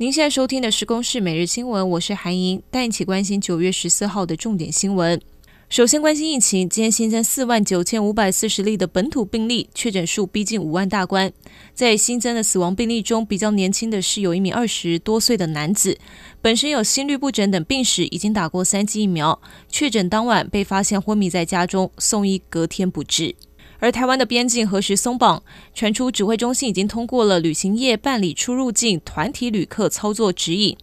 您现在收听的是《公视每日新闻》，我是韩莹，带一起关心九月十四号的重点新闻。首先关心疫情，今天新增四万九千五百四十例的本土病例，确诊数逼近五万大关。在新增的死亡病例中，比较年轻的是有一名二十多岁的男子，本身有心律不整等病史，已经打过三剂疫苗，确诊当晚被发现昏迷在家中，送医隔天不治。而台湾的边境何时松绑？传出指挥中心已经通过了旅行业办理出入境团体旅客操作指引。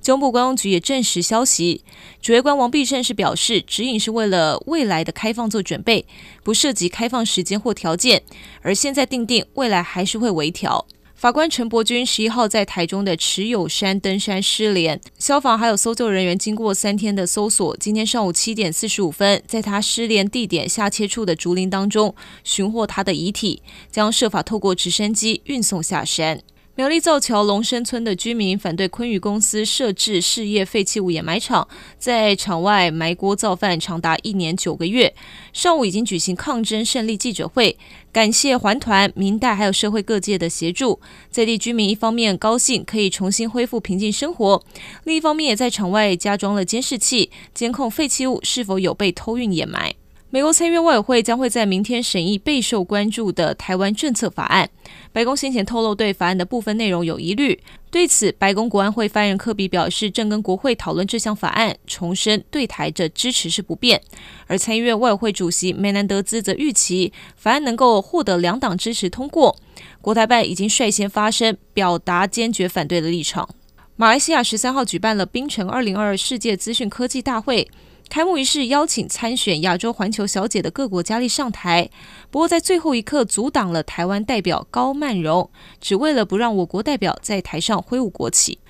中部观光局也证实消息，主计官王必胜是表示，指引是为了未来的开放做准备，不涉及开放时间或条件，而现在定定，未来还是会微调。法官陈伯钧十一号在台中的持有山登山失联，消防还有搜救人员经过三天的搜索，今天上午七点四十五分，在他失联地点下切处的竹林当中寻获他的遗体，将设法透过直升机运送下山。苗栗造桥龙山村的居民反对昆宇公司设置事业废弃物掩埋场，在场外埋锅造饭长达一年九个月。上午已经举行抗争胜利记者会，感谢环团、民代还有社会各界的协助。在地居民一方面高兴可以重新恢复平静生活，另一方面也在场外加装了监视器，监控废弃物是否有被偷运掩埋。美国参议院外委会将会在明天审议备受关注的台湾政策法案。白宫先前透露对法案的部分内容有疑虑，对此，白宫国安会发言人科比表示，正跟国会讨论这项法案，重申对台的支持是不变。而参议院外委会主席梅南德兹则预期法案能够获得两党支持通过。国台办已经率先发声，表达坚决反对的立场。马来西亚十三号举办了槟城二零二二世界资讯科技大会。开幕仪式邀请参选亚洲环球小姐的各国佳丽上台，不过在最后一刻阻挡了台湾代表高曼荣，只为了不让我国代表在台上挥舞国旗。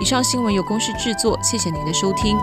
以上新闻由公司制作，谢谢您的收听。